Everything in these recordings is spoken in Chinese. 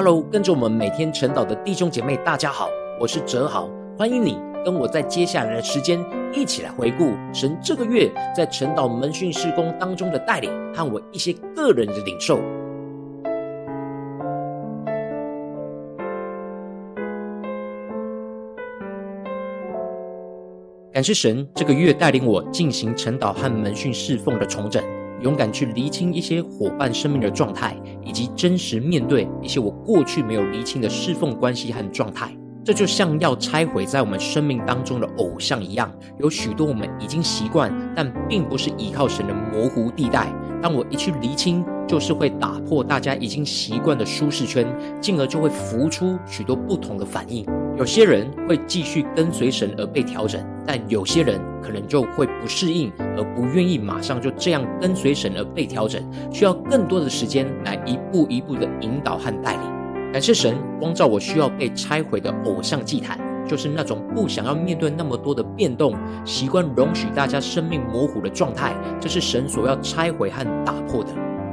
Hello，跟着我们每天晨祷的弟兄姐妹，大家好，我是哲豪，欢迎你跟我在接下来的时间一起来回顾神这个月在晨祷门训事工当中的带领和我一些个人的领受。感谢神这个月带领我进行晨祷和门训侍奉的重整。勇敢去厘清一些伙伴生命的状态，以及真实面对一些我过去没有厘清的侍奉关系和状态。这就像要拆毁在我们生命当中的偶像一样，有许多我们已经习惯，但并不是依靠神的模糊地带。当我一去厘清，就是会打破大家已经习惯的舒适圈，进而就会浮出许多不同的反应。有些人会继续跟随神而被调整，但有些人可能就会不适应，而不愿意马上就这样跟随神而被调整，需要更多的时间来一步一步的引导和带领。感谢神光照我需要被拆毁的偶像祭坛，就是那种不想要面对那么多的变动，习惯容许大家生命模糊的状态，这是神所要拆毁和打破的。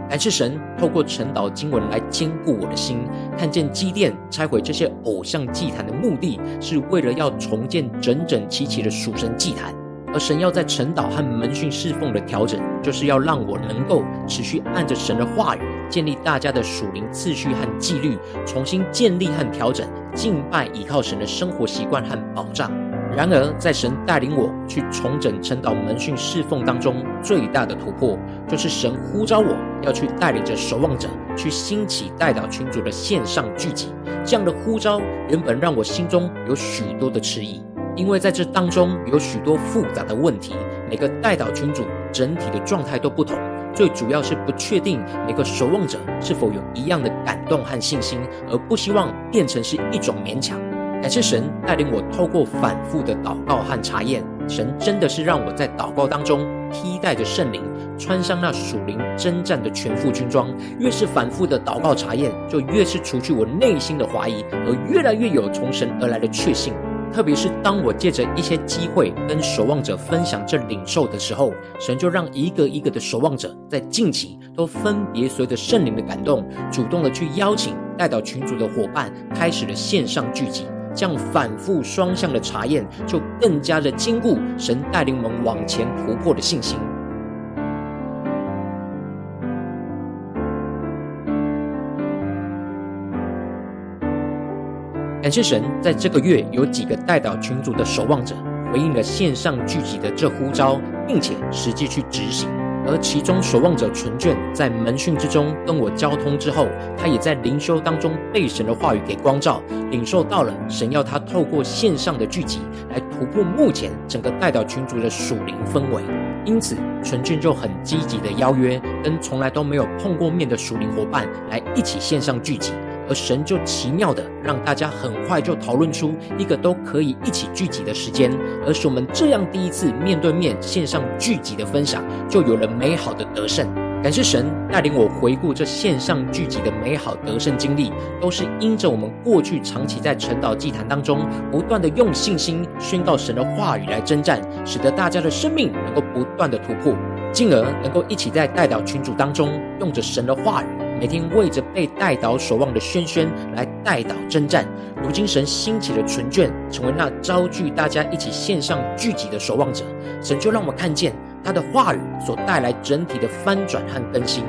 还是神透过晨祷经文来坚固我的心，看见基甸拆毁这些偶像祭坛的目的，是为了要重建整整齐齐的属神祭坛；而神要在晨祷和门训侍奉的调整，就是要让我能够持续按着神的话语，建立大家的属灵次序和纪律，重新建立和调整敬拜倚靠神的生活习惯和保障。然而，在神带领我去重整晨祷门训侍奉当中，最大的突破就是神呼召我要去带领着守望者去兴起代祷群组的线上聚集。这样的呼召原本让我心中有许多的迟疑，因为在这当中有许多复杂的问题，每个代祷群组整体的状态都不同，最主要是不确定每个守望者是否有一样的感动和信心，而不希望变成是一种勉强。感谢神带领我透过反复的祷告和查验，神真的是让我在祷告当中披戴着圣灵，穿上那属灵征战的全副军装。越是反复的祷告查验，就越是除去我内心的怀疑，而越来越有从神而来的确信。特别是当我借着一些机会跟守望者分享这领受的时候，神就让一个一个的守望者在近期都分别随着圣灵的感动，主动的去邀请带到群组的伙伴，开始了线上聚集。这样反复双向的查验，就更加的坚固神带领我们往前突破的信心。感谢神，在这个月有几个代祷群组的守望者回应了线上聚集的这呼召，并且实际去执行。而其中守望者纯卷在门训之中跟我交通之后，他也在灵修当中被神的话语给光照，领受到了神要他透过线上的聚集来突破目前整个代祷群组的属灵氛围。因此，纯卷就很积极的邀约跟从来都没有碰过面的属灵伙伴来一起线上聚集。而神就奇妙的让大家很快就讨论出一个都可以一起聚集的时间，而是我们这样第一次面对面线上聚集的分享，就有了美好的得胜。感谢神带领我回顾这线上聚集的美好得胜经历，都是因着我们过去长期在晨祷祭坛当中不断的用信心宣告神的话语来征战，使得大家的生命能够不断的突破，进而能够一起在代表群组当中用着神的话语。每天为着被带倒守望的轩轩来带倒征战，如今神兴起的纯卷，成为那招聚大家一起线上聚集的守望者，神就让我看见他的话语所带来整体的翻转和更新，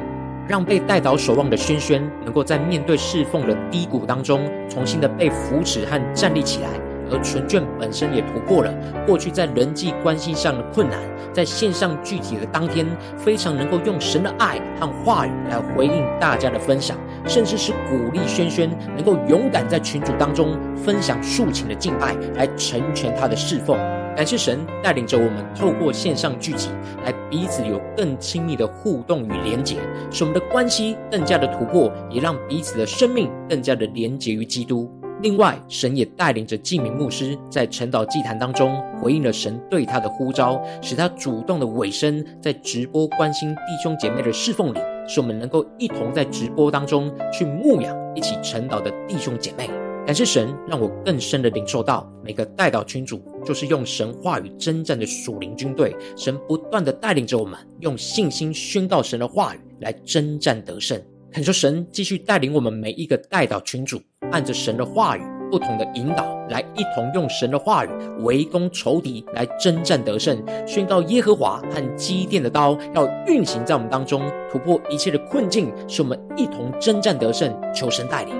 让被带倒守望的轩轩能够在面对侍奉的低谷当中，重新的被扶持和站立起来。而纯卷本身也突破了过去在人际关系上的困难，在线上聚集的当天，非常能够用神的爱和话语来回应大家的分享，甚至是鼓励轩轩能够勇敢在群组当中分享竖情的敬拜，来成全他的侍奉。感谢神带领着我们透过线上聚集，来彼此有更亲密的互动与连结，使我们的关系更加的突破，也让彼此的生命更加的连结于基督。另外，神也带领着纪明牧师在晨祷祭坛当中回应了神对他的呼召，使他主动的委身在直播关心弟兄姐妹的侍奉里，使我们能够一同在直播当中去牧养一起晨祷的弟兄姐妹。感谢神，让我更深的领受到每个代祷群主就是用神话语征战的属灵军队，神不断的带领着我们用信心宣告神的话语来征战得胜。恳求神继续带领我们每一个代祷群主，按着神的话语。不同的引导，来一同用神的话语围攻仇敌，来征战得胜，宣告耶和华和基甸的刀要运行在我们当中，突破一切的困境，使我们一同征战得胜。求神带领，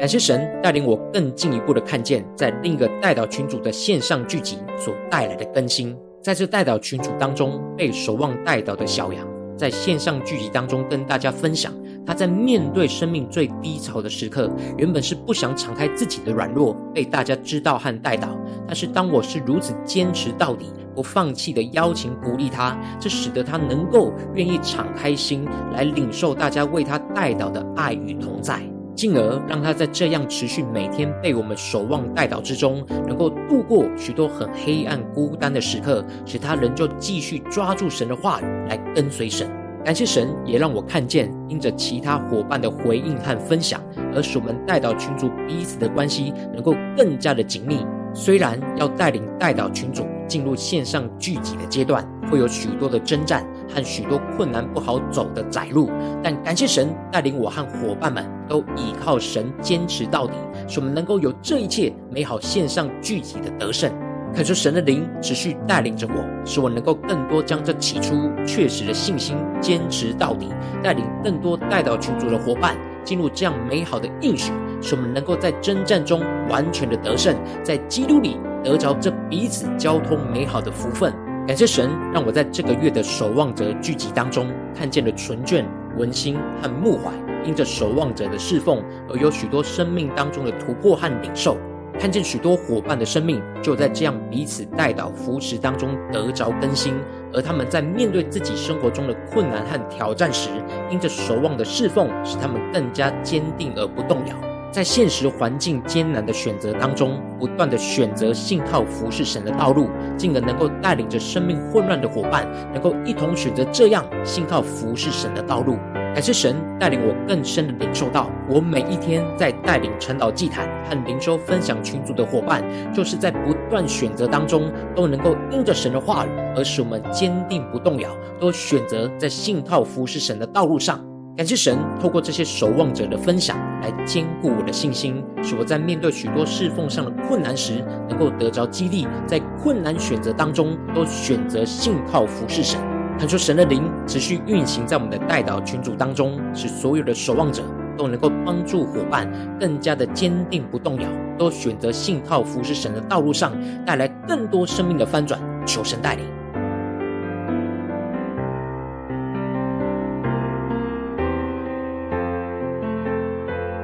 感谢神带领我更进一步的看见，在另一个代祷群组的线上聚集所带来的更新。在这代祷群组当中，被守望带祷的小羊，在线上聚集当中跟大家分享，他在面对生命最低潮的时刻，原本是不想敞开自己的软弱，被大家知道和带祷。但是当我是如此坚持到底、不放弃的邀请鼓励他，这使得他能够愿意敞开心来领受大家为他代祷的爱与同在。进而让他在这样持续每天被我们守望带导之中，能够度过许多很黑暗孤单的时刻，使他仍旧继续抓住神的话语来跟随神。感谢神，也让我看见因着其他伙伴的回应和分享，而使我们带导群组彼此的关系能够更加的紧密。虽然要带领带导群组进入线上聚集的阶段，会有许多的征战和许多困难不好走的窄路，但感谢神带领我和伙伴们都倚靠神坚持到底，使我们能够有这一切美好线上聚集的得胜。恳求神的灵持续带领着我，使我能够更多将这起初确实的信心坚持到底，带领更多带到群组的伙伴进入这样美好的应许。使我们能够在征战中完全的得胜，在基督里得着这彼此交通美好的福分。感谢神，让我在这个月的守望者聚集当中，看见了纯眷、文心和穆怀，因着守望者的侍奉，而有许多生命当中的突破和领受。看见许多伙伴的生命，就在这样彼此代祷扶持当中得着更新，而他们在面对自己生活中的困难和挑战时，因着守望的侍奉，使他们更加坚定而不动摇。在现实环境艰难的选择当中，不断的选择信靠服侍神的道路，进而能够带领着生命混乱的伙伴，能够一同选择这样信靠服侍神的道路。感谢神带领我更深的领受到，我每一天在带领晨祷祭坛和灵修分享群组的伙伴，就是在不断选择当中，都能够因着神的话语，而使我们坚定不动摇，都选择在信靠服侍神的道路上。感谢神，透过这些守望者的分享，来坚固我的信心，使我在面对许多侍奉上的困难时，能够得着激励，在困难选择当中，都选择信靠服侍神。恳求神的灵持续运行在我们的代祷群组当中，使所有的守望者都能够帮助伙伴更加的坚定不动摇，都选择信靠服侍神的道路上，带来更多生命的翻转。求神带领。